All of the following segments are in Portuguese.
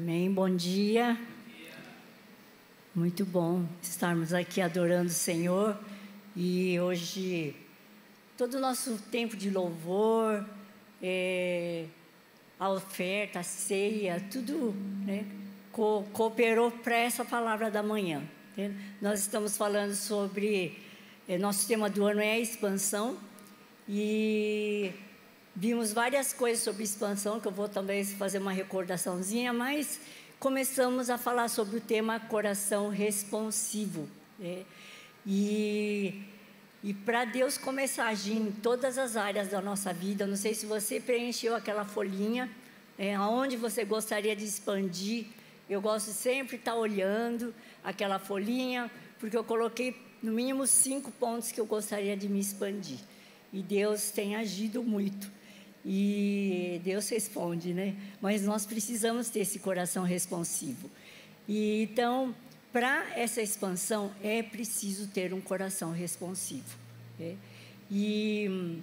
Amém. Bom dia. Muito bom estarmos aqui adorando o Senhor. E hoje, todo o nosso tempo de louvor, é, a oferta, a ceia, tudo né, co cooperou para essa palavra da manhã. Né? Nós estamos falando sobre. É, nosso tema do ano é a expansão. E vimos várias coisas sobre expansão, que eu vou também fazer uma recordaçãozinha, mas começamos a falar sobre o tema coração responsivo. Né? E, e para Deus começar a agir em todas as áreas da nossa vida, não sei se você preencheu aquela folhinha, é, aonde você gostaria de expandir. Eu gosto sempre de estar olhando aquela folhinha, porque eu coloquei no mínimo cinco pontos que eu gostaria de me expandir. E Deus tem agido muito. E Deus responde, né? Mas nós precisamos ter esse coração responsivo. E então, para essa expansão, é preciso ter um coração responsivo. Né? E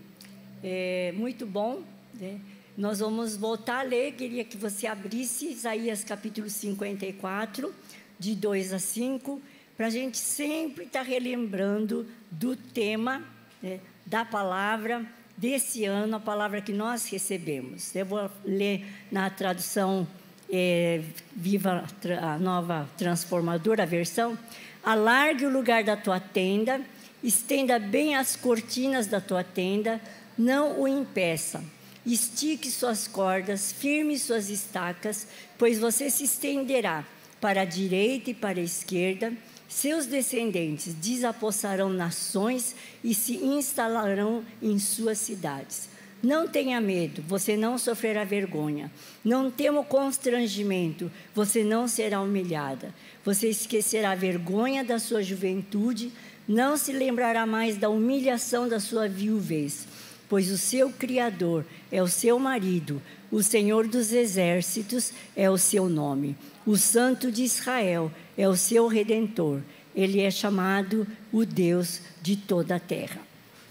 é muito bom, né? Nós vamos voltar a ler, queria que você abrisse Isaías capítulo 54, de 2 a 5, para a gente sempre estar tá relembrando do tema né, da palavra desse ano, a palavra que nós recebemos. Eu vou ler na tradução é, Viva a Nova Transformadora, a versão. Alargue o lugar da tua tenda, estenda bem as cortinas da tua tenda, não o impeça. Estique suas cordas, firme suas estacas, pois você se estenderá para a direita e para a esquerda seus descendentes desapossarão nações e se instalarão em suas cidades. Não tenha medo, você não sofrerá vergonha. Não tema o constrangimento, você não será humilhada. Você esquecerá a vergonha da sua juventude, não se lembrará mais da humilhação da sua viuvez, pois o seu Criador é o seu marido, o Senhor dos exércitos é o seu nome. O Santo de Israel é o seu redentor. Ele é chamado o Deus de toda a terra.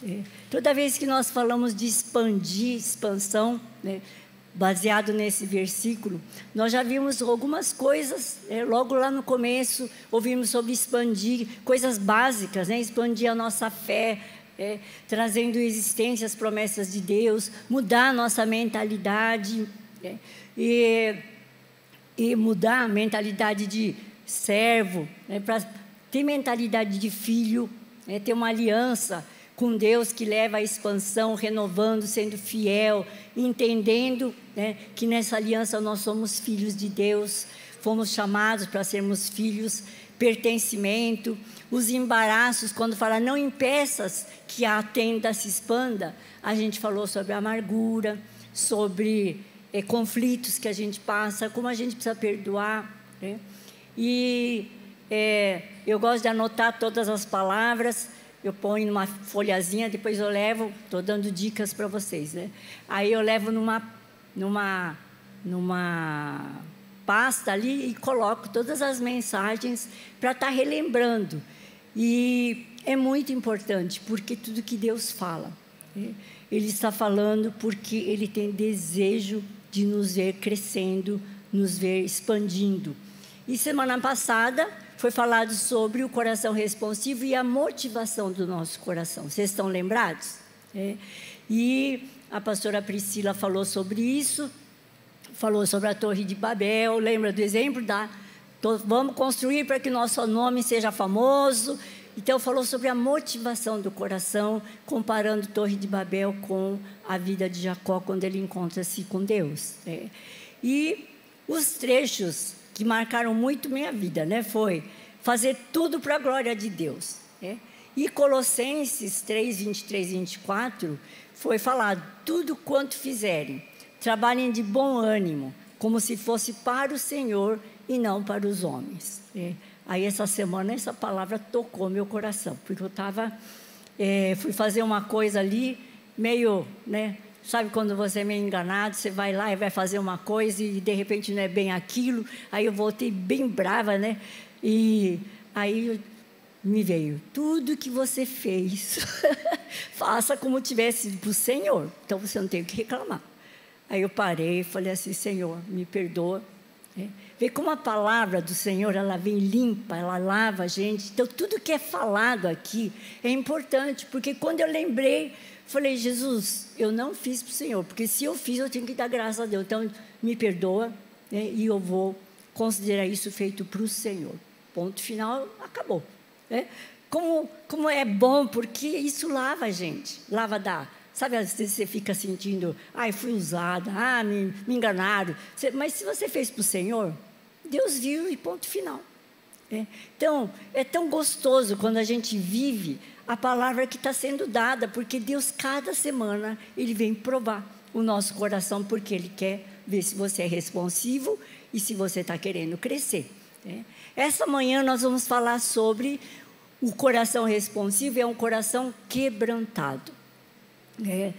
É. Toda vez que nós falamos de expandir, expansão, né, baseado nesse versículo, nós já vimos algumas coisas, é, logo lá no começo, ouvimos sobre expandir, coisas básicas, né, expandir a nossa fé, é, trazendo existência as promessas de Deus, mudar a nossa mentalidade. É, e e mudar a mentalidade de servo, né, para ter mentalidade de filho, né, ter uma aliança com Deus que leva à expansão, renovando, sendo fiel, entendendo né, que nessa aliança nós somos filhos de Deus, fomos chamados para sermos filhos, pertencimento, os embaraços, quando fala não impeças que a tenda se expanda, a gente falou sobre amargura, sobre é, conflitos que a gente passa, como a gente precisa perdoar. Né? E é, eu gosto de anotar todas as palavras, eu ponho numa folhazinha, depois eu levo, estou dando dicas para vocês. Né? Aí eu levo numa, numa, numa pasta ali e coloco todas as mensagens para estar tá relembrando. E é muito importante, porque tudo que Deus fala, né? Ele está falando porque Ele tem desejo de nos ver crescendo, nos ver expandindo. E semana passada foi falado sobre o coração responsivo e a motivação do nosso coração. Vocês estão lembrados? É. E a pastora Priscila falou sobre isso, falou sobre a Torre de Babel. Lembra do exemplo da vamos construir para que nosso nome seja famoso então, falou sobre a motivação do coração, comparando Torre de Babel com a vida de Jacó quando ele encontra-se com Deus. Né? E os trechos que marcaram muito minha vida, né, foi fazer tudo para a glória de Deus. Né? E Colossenses 3, 23 e 24 foi falado: tudo quanto fizerem, trabalhem de bom ânimo, como se fosse para o Senhor e não para os homens. Né? Aí essa semana essa palavra tocou meu coração, porque eu estava, é, fui fazer uma coisa ali, meio, né? Sabe quando você é meio enganado, você vai lá e vai fazer uma coisa e de repente não é bem aquilo. Aí eu voltei bem brava, né? E aí me veio, tudo que você fez, faça como tivesse para o Senhor. Então você não tem o que reclamar. Aí eu parei e falei assim, Senhor, me perdoa É. Vê como a palavra do Senhor, ela vem limpa, ela lava a gente. Então, tudo que é falado aqui é importante, porque quando eu lembrei, falei, Jesus, eu não fiz para o Senhor, porque se eu fiz, eu tenho que dar graças a Deus. Então, me perdoa, né, e eu vou considerar isso feito para o Senhor. Ponto final, acabou. Né? Como, como é bom, porque isso lava a gente, lava da Sabe, às vezes você fica sentindo, ai, fui usada, ah, me, me enganaram. Mas se você fez para o Senhor, Deus viu e ponto final. É. Então, é tão gostoso quando a gente vive a palavra que está sendo dada, porque Deus, cada semana, Ele vem provar o nosso coração, porque Ele quer ver se você é responsivo e se você está querendo crescer. É. Essa manhã nós vamos falar sobre o coração responsivo, é um coração quebrantado. É.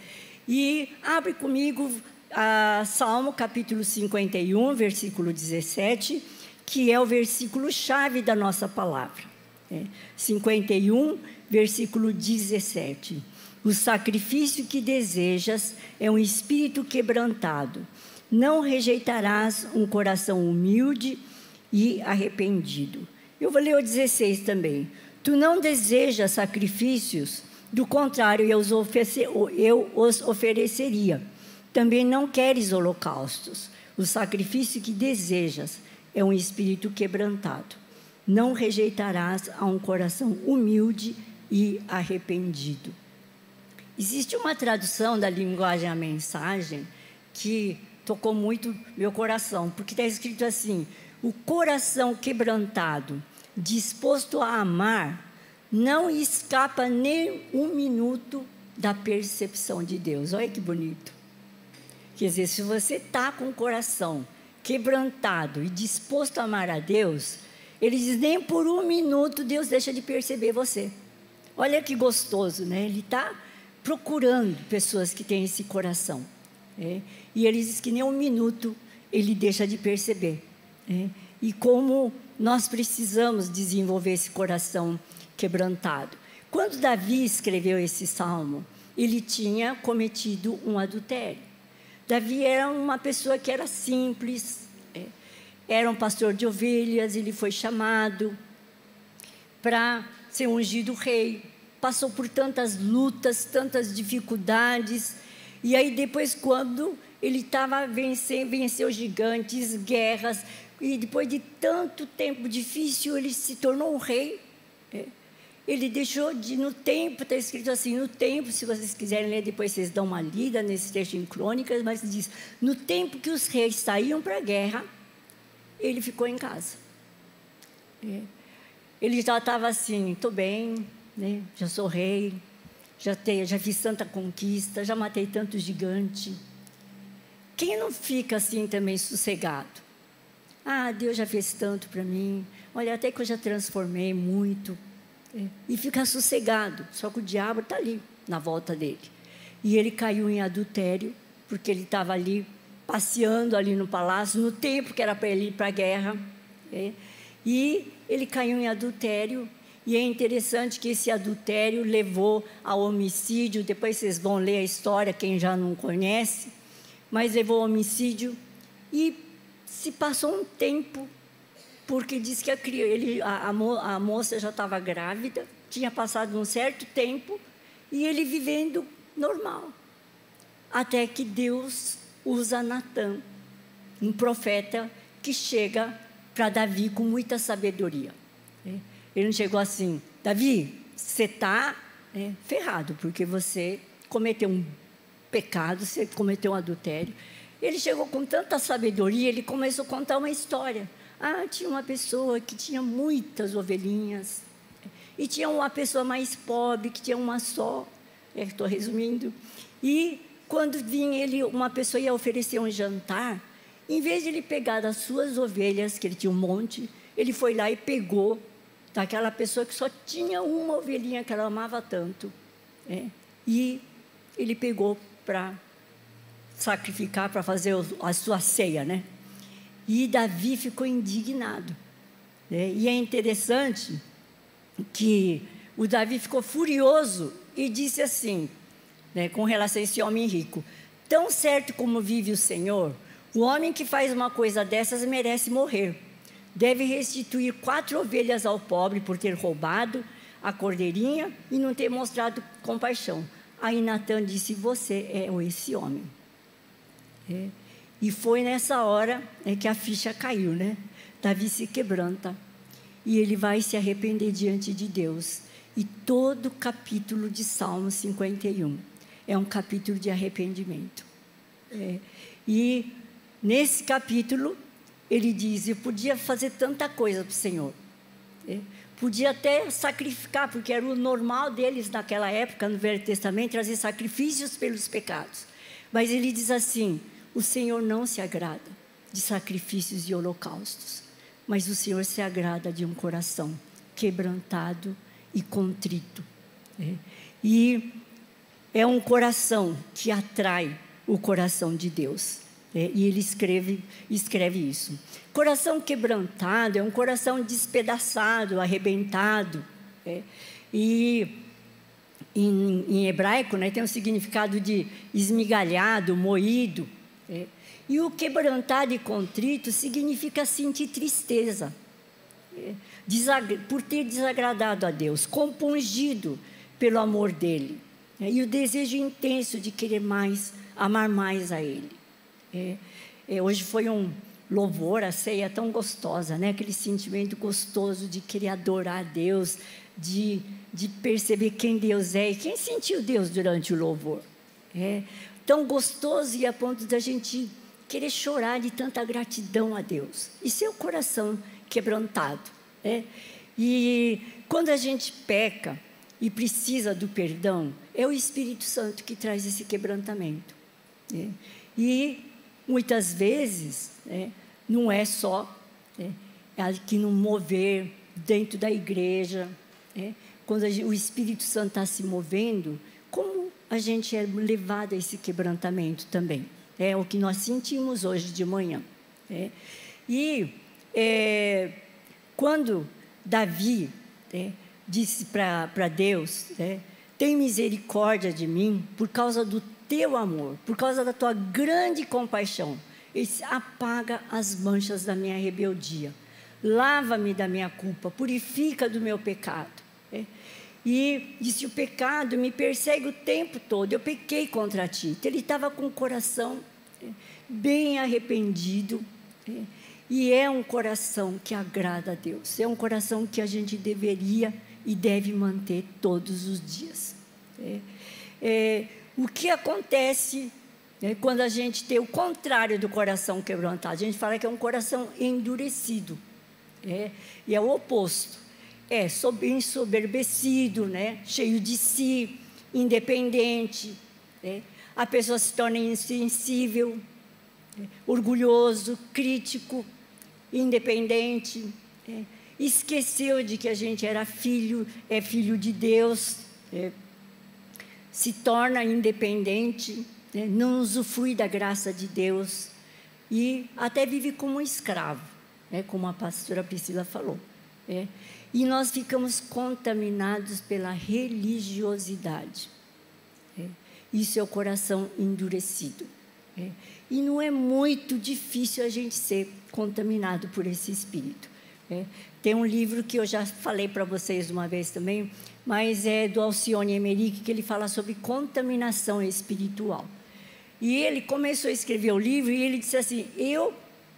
E abre comigo a Salmo capítulo 51, versículo 17, que é o versículo chave da nossa palavra. É. 51, versículo 17. O sacrifício que desejas é um espírito quebrantado. Não rejeitarás um coração humilde e arrependido. Eu vou ler o 16 também. Tu não desejas sacrifícios do contrário, eu os, eu os ofereceria. Também não queres holocaustos. O sacrifício que desejas é um espírito quebrantado. Não rejeitarás a um coração humilde e arrependido. Existe uma tradução da linguagem a mensagem que tocou muito meu coração, porque está escrito assim: o coração quebrantado, disposto a amar, não escapa nem um minuto da percepção de Deus. Olha que bonito. Quer dizer, se você está com o coração quebrantado e disposto a amar a Deus, ele diz: nem por um minuto Deus deixa de perceber você. Olha que gostoso, né? Ele está procurando pessoas que têm esse coração. É? E ele diz que nem um minuto ele deixa de perceber. É? E como nós precisamos desenvolver esse coração quebrantado. Quando Davi escreveu esse salmo, ele tinha cometido um adultério. Davi era uma pessoa que era simples, é, era um pastor de ovelhas, ele foi chamado para ser ungido rei. Passou por tantas lutas, tantas dificuldades. E aí, depois, quando ele estava vencendo, venceu gigantes, guerras, e depois de tanto tempo difícil, ele se tornou um rei. É, ele deixou de, no tempo, está escrito assim, no tempo, se vocês quiserem ler, depois vocês dão uma lida nesse texto em Crônicas, mas diz: no tempo que os reis saíam para a guerra, ele ficou em casa. É. Ele já estava assim: estou bem, né? já sou rei, já, tenho, já fiz tanta conquista, já matei tanto gigante. Quem não fica assim também sossegado? Ah, Deus já fez tanto para mim. Olha, até que eu já transformei muito. E fica sossegado. Só que o diabo está ali, na volta dele. E ele caiu em adultério, porque ele estava ali passeando ali no palácio, no tempo que era para ele ir para a guerra. É. E ele caiu em adultério. E é interessante que esse adultério levou ao homicídio. Depois vocês vão ler a história, quem já não conhece. Mas levou ao homicídio. E se passou um tempo porque disse que a, ele, a, a moça já estava grávida, tinha passado um certo tempo, e ele vivendo normal. Até que Deus usa Natan, um profeta que chega para Davi com muita sabedoria. É. Ele não chegou assim, Davi, você está é, ferrado, porque você cometeu um pecado, você cometeu um adultério. Ele chegou com tanta sabedoria, ele começou a contar uma história. Ah, tinha uma pessoa que tinha muitas ovelhinhas. E tinha uma pessoa mais pobre, que tinha uma só. Estou resumindo. E quando vinha ele, uma pessoa ia oferecer um jantar, em vez de ele pegar das suas ovelhas, que ele tinha um monte, ele foi lá e pegou daquela pessoa que só tinha uma ovelhinha que ela amava tanto. É, e ele pegou para sacrificar, para fazer a sua ceia, né? E Davi ficou indignado. Né? E é interessante que o Davi ficou furioso e disse assim, né, com relação a esse homem rico: Tão certo como vive o Senhor, O homem que faz uma coisa dessas merece morrer. Deve restituir quatro ovelhas ao pobre por ter roubado a cordeirinha e não ter mostrado compaixão. Aí Natan disse: Você é esse homem. É. E foi nessa hora é, que a ficha caiu, né? Davi se quebranta e ele vai se arrepender diante de Deus. E todo o capítulo de Salmo 51 é um capítulo de arrependimento. É. E nesse capítulo, ele diz: Eu podia fazer tanta coisa para o Senhor. É. Podia até sacrificar, porque era o normal deles naquela época, no Velho Testamento, trazer sacrifícios pelos pecados. Mas ele diz assim: o Senhor não se agrada de sacrifícios e holocaustos, mas o Senhor se agrada de um coração quebrantado e contrito. Né? E é um coração que atrai o coração de Deus. É, e ele escreve, escreve isso. Coração quebrantado é um coração despedaçado, arrebentado. É, e em, em, hebraico né, tem o significado de esmigalhado, moído. É, e o quebrantado e contrito significa sentir tristeza é, por ter desagradado a Deus, compungido pelo amor dele. É, e o desejo intenso de querer mais, amar mais a Ele. É, é, hoje foi um louvor, a ceia tão gostosa, né? aquele sentimento gostoso de querer adorar a Deus, de, de perceber quem Deus é. E quem sentiu Deus durante o louvor? É tão gostoso e a ponto da gente querer chorar de tanta gratidão a Deus. E seu coração quebrantado. É? E quando a gente peca e precisa do perdão, é o Espírito Santo que traz esse quebrantamento. É? E muitas vezes é, não é só é, é aqui no mover dentro da igreja, é, quando o Espírito Santo está se movendo, como a gente é levado a esse quebrantamento também. É o que nós sentimos hoje de manhã. É. E é, quando Davi é, disse para Deus: é, Tem misericórdia de mim por causa do teu amor, por causa da tua grande compaixão. Ele apaga as manchas da minha rebeldia, lava-me da minha culpa, purifica do meu pecado. E disse: O pecado me persegue o tempo todo, eu pequei contra ti. Então, ele estava com o coração é, bem arrependido. É, e é um coração que agrada a Deus, é um coração que a gente deveria e deve manter todos os dias. É, é, o que acontece né, quando a gente tem o contrário do coração quebrantado? A gente fala que é um coração endurecido, é, e é o oposto. É ensoberbecido, né, cheio de si, independente. É, a pessoa se torna insensível, é, orgulhoso, crítico, independente. É, esqueceu de que a gente era filho, é filho de Deus. É, se torna independente, né, não usufrui da graça de Deus e até vive como escravo, né, como a pastora Priscila falou. É. E nós ficamos contaminados pela religiosidade. Isso é o coração endurecido. É. E não é muito difícil a gente ser contaminado por esse espírito. É. Tem um livro que eu já falei para vocês uma vez também, mas é do Alcione Emerick, que ele fala sobre contaminação espiritual. E ele começou a escrever o livro e ele disse assim: Eu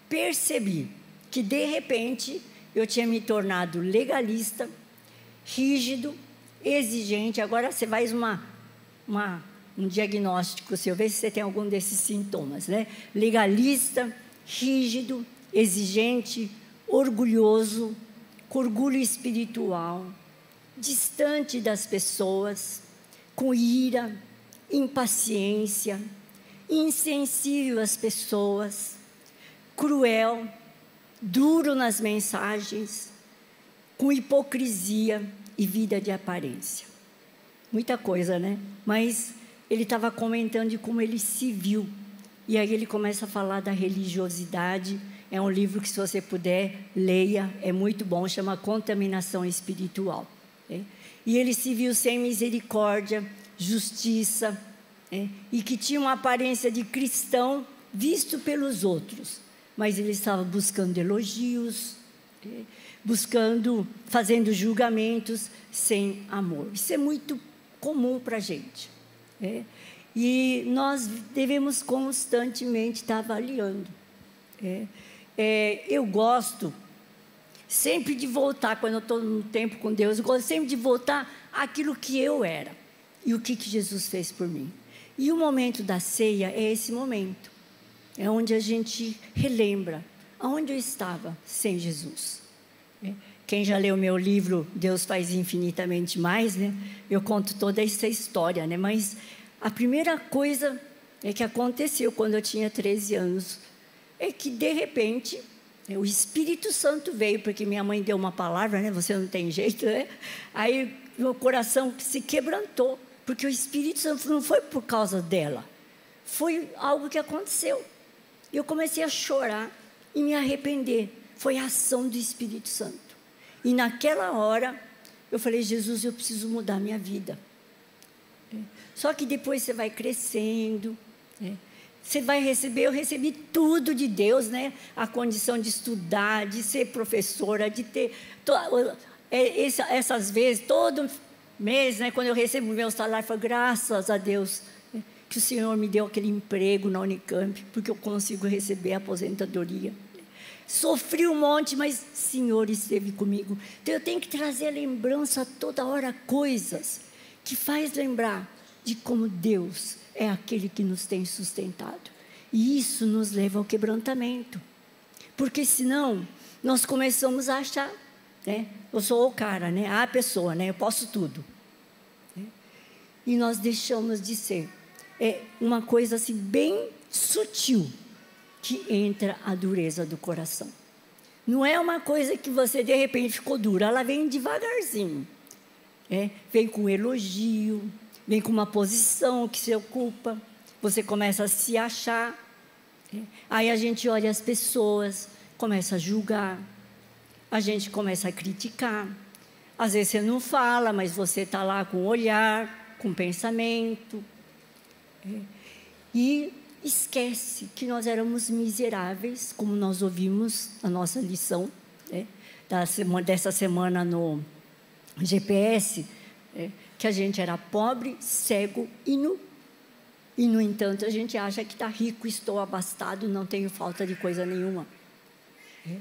percebi que, de repente, eu tinha me tornado legalista, rígido, exigente. Agora você faz uma, uma, um diagnóstico seu, vê se você tem algum desses sintomas. Né? Legalista, rígido, exigente, orgulhoso, com orgulho espiritual distante das pessoas, com ira, impaciência, insensível às pessoas, cruel, duro nas mensagens, com hipocrisia e vida de aparência. Muita coisa, né? Mas ele estava comentando de como ele se viu. E aí ele começa a falar da religiosidade. É um livro que, se você puder, leia, é muito bom, chama Contaminação Espiritual. É? E ele se viu sem misericórdia, justiça, é? e que tinha uma aparência de cristão, visto pelos outros, mas ele estava buscando elogios, é, buscando, fazendo julgamentos sem amor. Isso é muito comum para a gente. É? E nós devemos constantemente estar avaliando. É? É, eu gosto sempre de voltar, quando eu estou no tempo com Deus, eu gosto sempre de voltar àquilo que eu era e o que, que Jesus fez por mim. E o momento da ceia é esse momento, é onde a gente relembra aonde eu estava sem Jesus. É. Quem já leu meu livro Deus faz infinitamente mais, né? Eu conto toda essa história, né? Mas a primeira coisa é que aconteceu quando eu tinha 13 anos é que de repente o Espírito Santo veio porque minha mãe deu uma palavra, né? Você não tem jeito, né? Aí meu coração se quebrantou porque o Espírito Santo não foi por causa dela, foi algo que aconteceu. Eu comecei a chorar e me arrepender. Foi a ação do Espírito Santo. E naquela hora, eu falei: Jesus, eu preciso mudar minha vida. É. Só que depois você vai crescendo, né? você vai receber, eu recebi tudo de Deus, né? A condição de estudar, de ser professora, de ter. To, é, essas vezes, todo mês, né, quando eu recebo o meu salário, eu falo, graças a Deus que o Senhor me deu aquele emprego na Unicamp, porque eu consigo receber a aposentadoria. Sofri um monte, mas o Senhor esteve comigo. Então eu tenho que trazer a lembrança toda hora coisas que faz lembrar de como Deus é aquele que nos tem sustentado. E isso nos leva ao quebrantamento. Porque senão nós começamos a achar, né? Eu sou o cara, né? A pessoa, né? Eu posso tudo. Né? E nós deixamos de ser. É uma coisa assim bem sutil que entra a dureza do coração. Não é uma coisa que você de repente ficou dura, ela vem devagarzinho. É, vem com elogio, vem com uma posição que se ocupa, você começa a se achar. É, aí a gente olha as pessoas, começa a julgar, a gente começa a criticar. Às vezes você não fala, mas você está lá com o olhar, com o pensamento. E esquece que nós éramos miseráveis, como nós ouvimos na nossa lição né, da semana, dessa semana no GPS, é, que a gente era pobre, cego e nu. E, no entanto, a gente acha que está rico, estou abastado, não tenho falta de coisa nenhuma. É.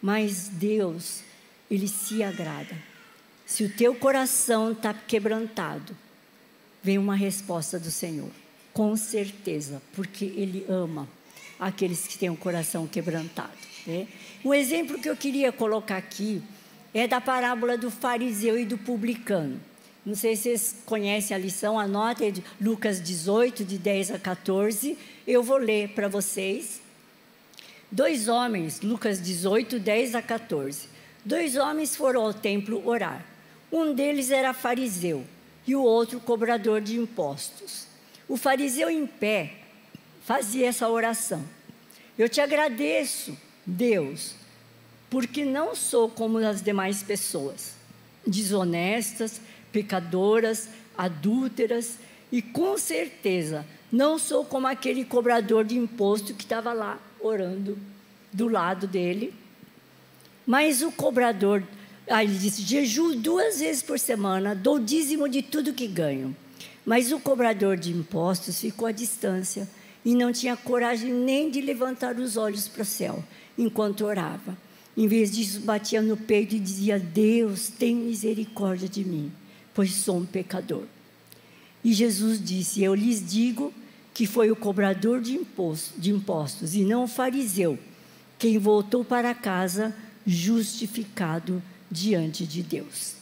Mas Deus, Ele se agrada. Se o teu coração está quebrantado, vem uma resposta do Senhor. Com certeza, porque Ele ama aqueles que têm o coração quebrantado. Né? Um exemplo que eu queria colocar aqui é da parábola do fariseu e do publicano. Não sei se vocês conhecem a lição, anota de Lucas 18, de 10 a 14. Eu vou ler para vocês. Dois homens, Lucas 18, 10 a 14. Dois homens foram ao templo orar. Um deles era fariseu e o outro cobrador de impostos. O fariseu em pé fazia essa oração: Eu te agradeço, Deus, porque não sou como as demais pessoas, desonestas, pecadoras, adúlteras, e com certeza não sou como aquele cobrador de imposto que estava lá orando do lado dele. Mas o cobrador, aí ele disse: jejuo duas vezes por semana, dou dízimo de tudo que ganho. Mas o cobrador de impostos ficou à distância e não tinha coragem nem de levantar os olhos para o céu enquanto orava. Em vez disso, batia no peito e dizia: Deus, tem misericórdia de mim, pois sou um pecador. E Jesus disse: Eu lhes digo que foi o cobrador de impostos, de impostos e não o fariseu quem voltou para casa justificado diante de Deus.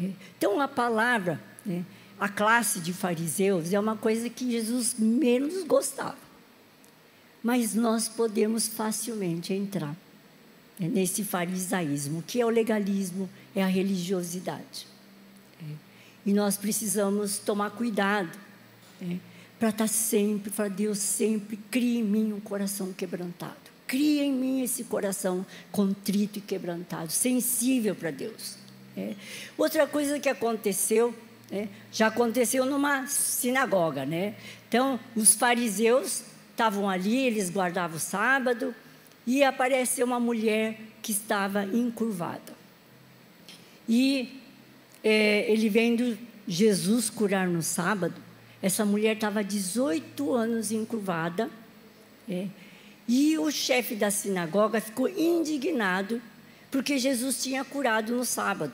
É. Então, a palavra. Né, a classe de fariseus é uma coisa que Jesus menos gostava. Mas nós podemos facilmente entrar nesse farisaísmo, que é o legalismo, é a religiosidade. É. E nós precisamos tomar cuidado é, para estar sempre, para Deus sempre, crie em mim um coração quebrantado. Cria em mim esse coração contrito e quebrantado, sensível para Deus. É. Outra coisa que aconteceu né? Já aconteceu numa sinagoga, né? Então, os fariseus estavam ali, eles guardavam o sábado, e apareceu uma mulher que estava encurvada. E é, ele vendo Jesus curar no sábado, essa mulher estava 18 anos encurvada, é, e o chefe da sinagoga ficou indignado porque Jesus tinha curado no sábado,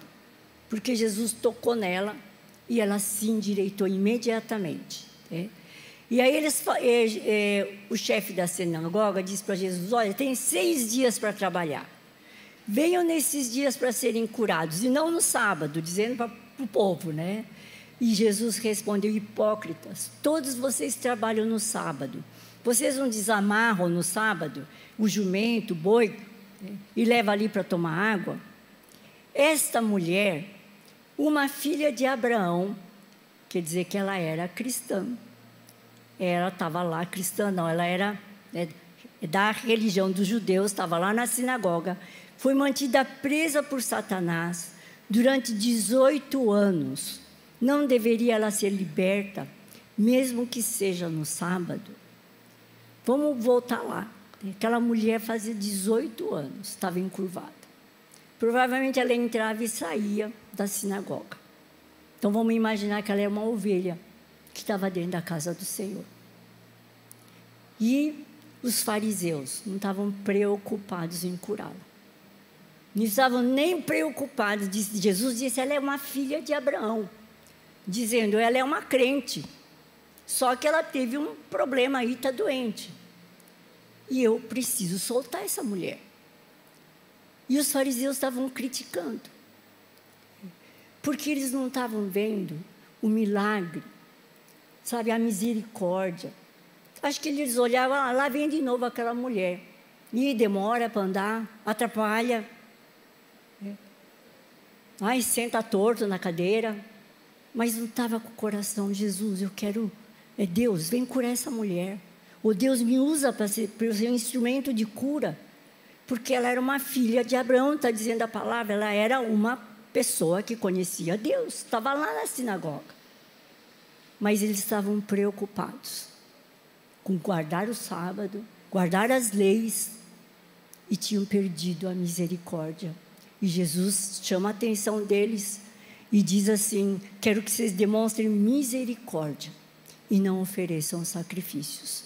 porque Jesus tocou nela e ela se endireitou imediatamente. É. E aí eles, é, é, o chefe da sinagoga disse para Jesus: Olha, tem seis dias para trabalhar. Venham nesses dias para serem curados, e não no sábado, dizendo para o povo, né? E Jesus respondeu: Hipócritas, todos vocês trabalham no sábado. Vocês não desamarram no sábado o jumento, o boi, né? e levam ali para tomar água? Esta mulher, uma filha de Abraão, quer dizer que ela era cristã ela estava lá, cristã não, ela era né, da religião dos judeus, estava lá na sinagoga, foi mantida presa por Satanás durante 18 anos. Não deveria ela ser liberta, mesmo que seja no sábado? Vamos voltar lá. Aquela mulher fazia 18 anos, estava encurvada. Provavelmente ela entrava e saía da sinagoga. Então vamos imaginar que ela é uma ovelha que estava dentro da casa do Senhor. E os fariseus não estavam preocupados em curá-la. Não estavam nem preocupados. Jesus disse: ela é uma filha de Abraão, dizendo: ela é uma crente. Só que ela teve um problema aí, está doente. E eu preciso soltar essa mulher. E os fariseus estavam criticando. Porque eles não estavam vendo o milagre sabe, a misericórdia. Acho que eles olhavam, ah, lá vem de novo aquela mulher. E demora para andar, atrapalha. É. Ai, senta torto na cadeira. Mas não estava com o coração, Jesus, eu quero. É Deus, vem curar essa mulher. Ou Deus me usa para ser, para ser um instrumento de cura. Porque ela era uma filha de Abraão, está dizendo a palavra, ela era uma pessoa que conhecia Deus, estava lá na sinagoga mas eles estavam preocupados com guardar o sábado, guardar as leis e tinham perdido a misericórdia. E Jesus chama a atenção deles e diz assim: Quero que vocês demonstrem misericórdia e não ofereçam sacrifícios.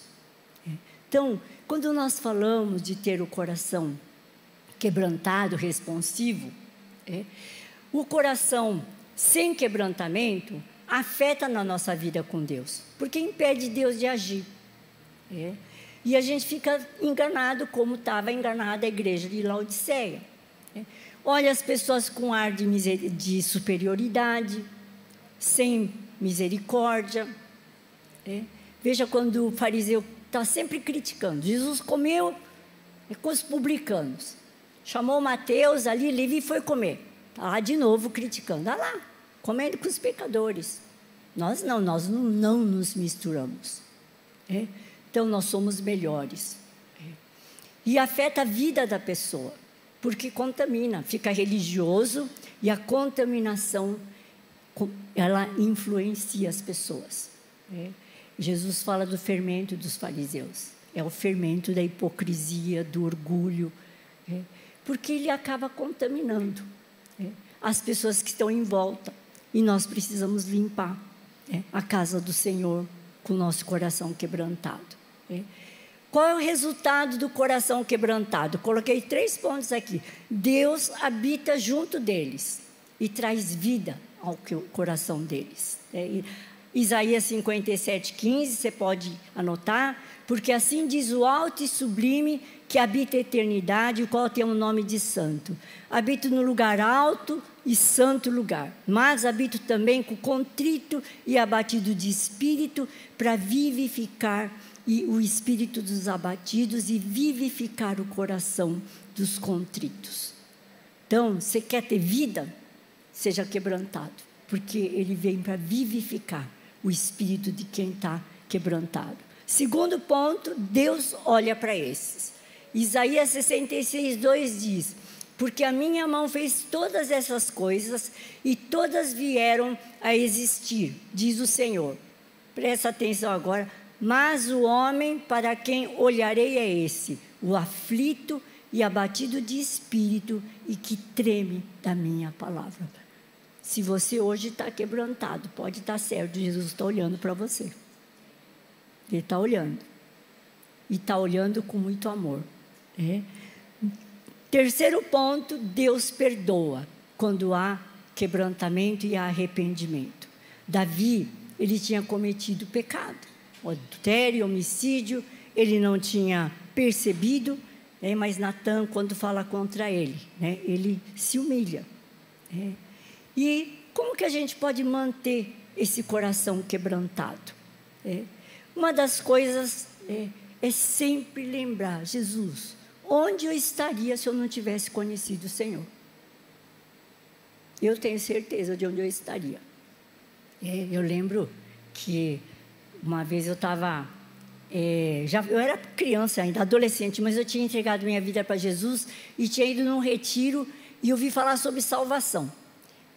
É. Então, quando nós falamos de ter o coração quebrantado, responsivo, é, o coração sem quebrantamento afeta na nossa vida com Deus, porque impede Deus de agir. É. E a gente fica enganado, como estava enganada a igreja de Laodiceia. É. Olha as pessoas com ar de, de superioridade, sem misericórdia. É. Veja quando o fariseu está sempre criticando. Jesus comeu é com os publicanos. Chamou Mateus ali, Levi foi comer. Está lá de novo criticando. Olha lá, comendo com os pecadores. Nós não, nós não, não nos misturamos. É? Então nós somos melhores. É? E afeta a vida da pessoa, porque contamina, fica religioso e a contaminação ela influencia as pessoas. É? Jesus fala do fermento dos fariseus. É o fermento da hipocrisia, do orgulho, porque ele acaba contaminando? As pessoas que estão em volta e nós precisamos limpar é, a casa do Senhor com o nosso coração quebrantado. É. Qual é o resultado do coração quebrantado? Coloquei três pontos aqui. Deus habita junto deles e traz vida ao coração deles. É, Isaías 57, 15, você pode anotar, porque assim diz o alto e sublime que habita a eternidade, o qual tem o nome de santo. Habito no lugar alto e santo lugar, mas habito também com contrito e abatido de espírito, para vivificar o espírito dos abatidos e vivificar o coração dos contritos. Então, você quer ter vida? Seja quebrantado, porque ele vem para vivificar o espírito de quem está quebrantado. Segundo ponto, Deus olha para esses. Isaías 66, 2 diz: Porque a minha mão fez todas essas coisas e todas vieram a existir, diz o Senhor. Presta atenção agora Mas o homem para quem olharei é esse, o aflito e abatido de espírito e que treme da minha palavra. Se você hoje está quebrantado, pode estar tá certo, Jesus está olhando para você. Ele está olhando. E está olhando com muito amor. É. Terceiro ponto: Deus perdoa quando há quebrantamento e arrependimento. Davi, ele tinha cometido pecado, adultério, homicídio, ele não tinha percebido, né, mas Natan, quando fala contra ele, né, ele se humilha. Né. E como que a gente pode manter esse coração quebrantado? É, uma das coisas é, é sempre lembrar, Jesus, onde eu estaria se eu não tivesse conhecido o Senhor? eu tenho certeza de onde eu estaria. É, eu lembro que uma vez eu estava. É, já, eu era criança ainda, adolescente, mas eu tinha entregado minha vida para Jesus e tinha ido num retiro e ouvi falar sobre salvação.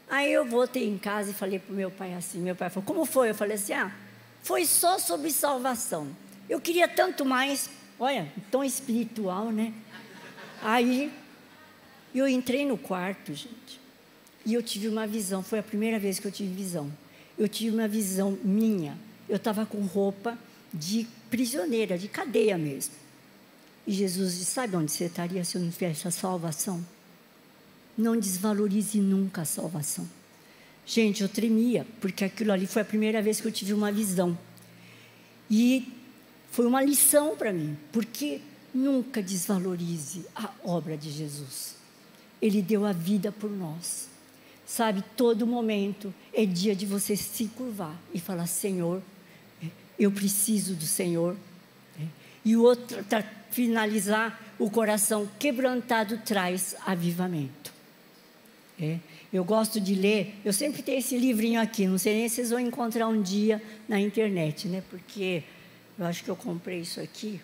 Aí eu voltei em casa e falei para o meu pai assim: meu pai falou, como foi? Eu falei assim: ah, foi só sobre salvação. Eu queria tanto mais, olha, tão espiritual, né? Aí eu entrei no quarto, gente. E eu tive uma visão, foi a primeira vez que eu tive visão. Eu tive uma visão minha. Eu estava com roupa de prisioneira, de cadeia mesmo. E Jesus disse: Sabe onde você estaria se eu não tivesse a salvação? Não desvalorize nunca a salvação. Gente, eu tremia, porque aquilo ali foi a primeira vez que eu tive uma visão. E foi uma lição para mim, porque nunca desvalorize a obra de Jesus. Ele deu a vida por nós. Sabe, todo momento é dia de você se curvar e falar: Senhor, eu preciso do Senhor. E o outro, para finalizar, o coração quebrantado traz avivamento. É. Eu gosto de ler, eu sempre tenho esse livrinho aqui, não sei nem se vocês vão encontrar um dia na internet, né? Porque eu acho que eu comprei isso aqui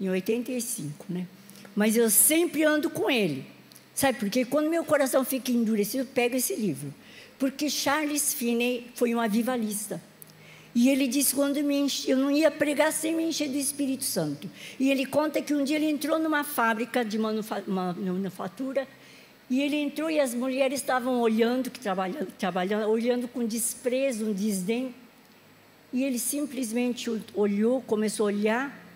em 85, né? Mas eu sempre ando com ele. Sabe por quê? Quando meu coração fica endurecido, eu pego esse livro. Porque Charles Finney foi um avivalista. E ele disse quando enche, eu não ia pregar sem me encher do Espírito Santo. E ele conta que um dia ele entrou numa fábrica de manufatura e ele entrou e as mulheres estavam olhando, que trabalhando, trabalhando, olhando com desprezo, um desdém. E ele simplesmente olhou, começou a olhar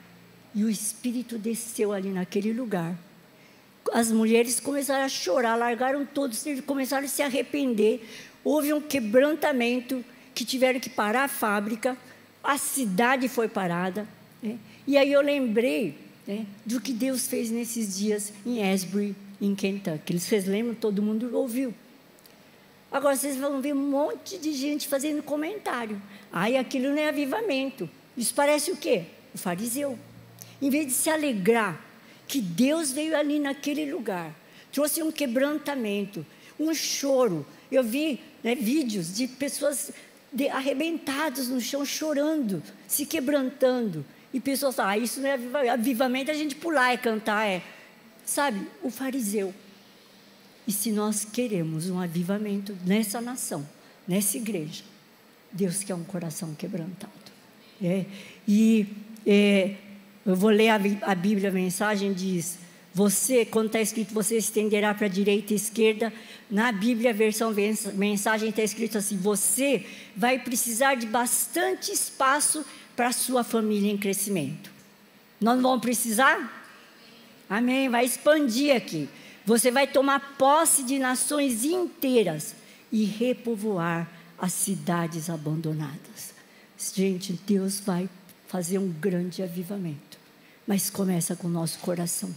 e o Espírito desceu ali naquele lugar as mulheres começaram a chorar, largaram todos, começaram a se arrepender. Houve um quebrantamento que tiveram que parar a fábrica, a cidade foi parada. Né? E aí eu lembrei né, do que Deus fez nesses dias em Asbury, em Kentucky. Vocês lembram? Todo mundo ouviu. Agora vocês vão ver um monte de gente fazendo comentário. Ai, aquilo não é avivamento. Isso parece o quê? O fariseu. Em vez de se alegrar que Deus veio ali naquele lugar, trouxe um quebrantamento, um choro. Eu vi né, vídeos de pessoas de, arrebentadas no chão, chorando, se quebrantando. E pessoas falam, ah, isso não é avivamento, avivamento é a gente pular e cantar, é. Sabe, o fariseu. E se nós queremos um avivamento nessa nação, nessa igreja, Deus quer um coração quebrantado. É? E é, eu vou ler a, a Bíblia, a mensagem diz: Você, quando está escrito, você estenderá para a direita e esquerda. Na Bíblia, a versão mensagem está escrito assim: Você vai precisar de bastante espaço para a sua família em crescimento. Nós não vamos precisar? Amém. Vai expandir aqui. Você vai tomar posse de nações inteiras e repovoar as cidades abandonadas. Gente, Deus vai fazer um grande avivamento mas começa com o nosso coração.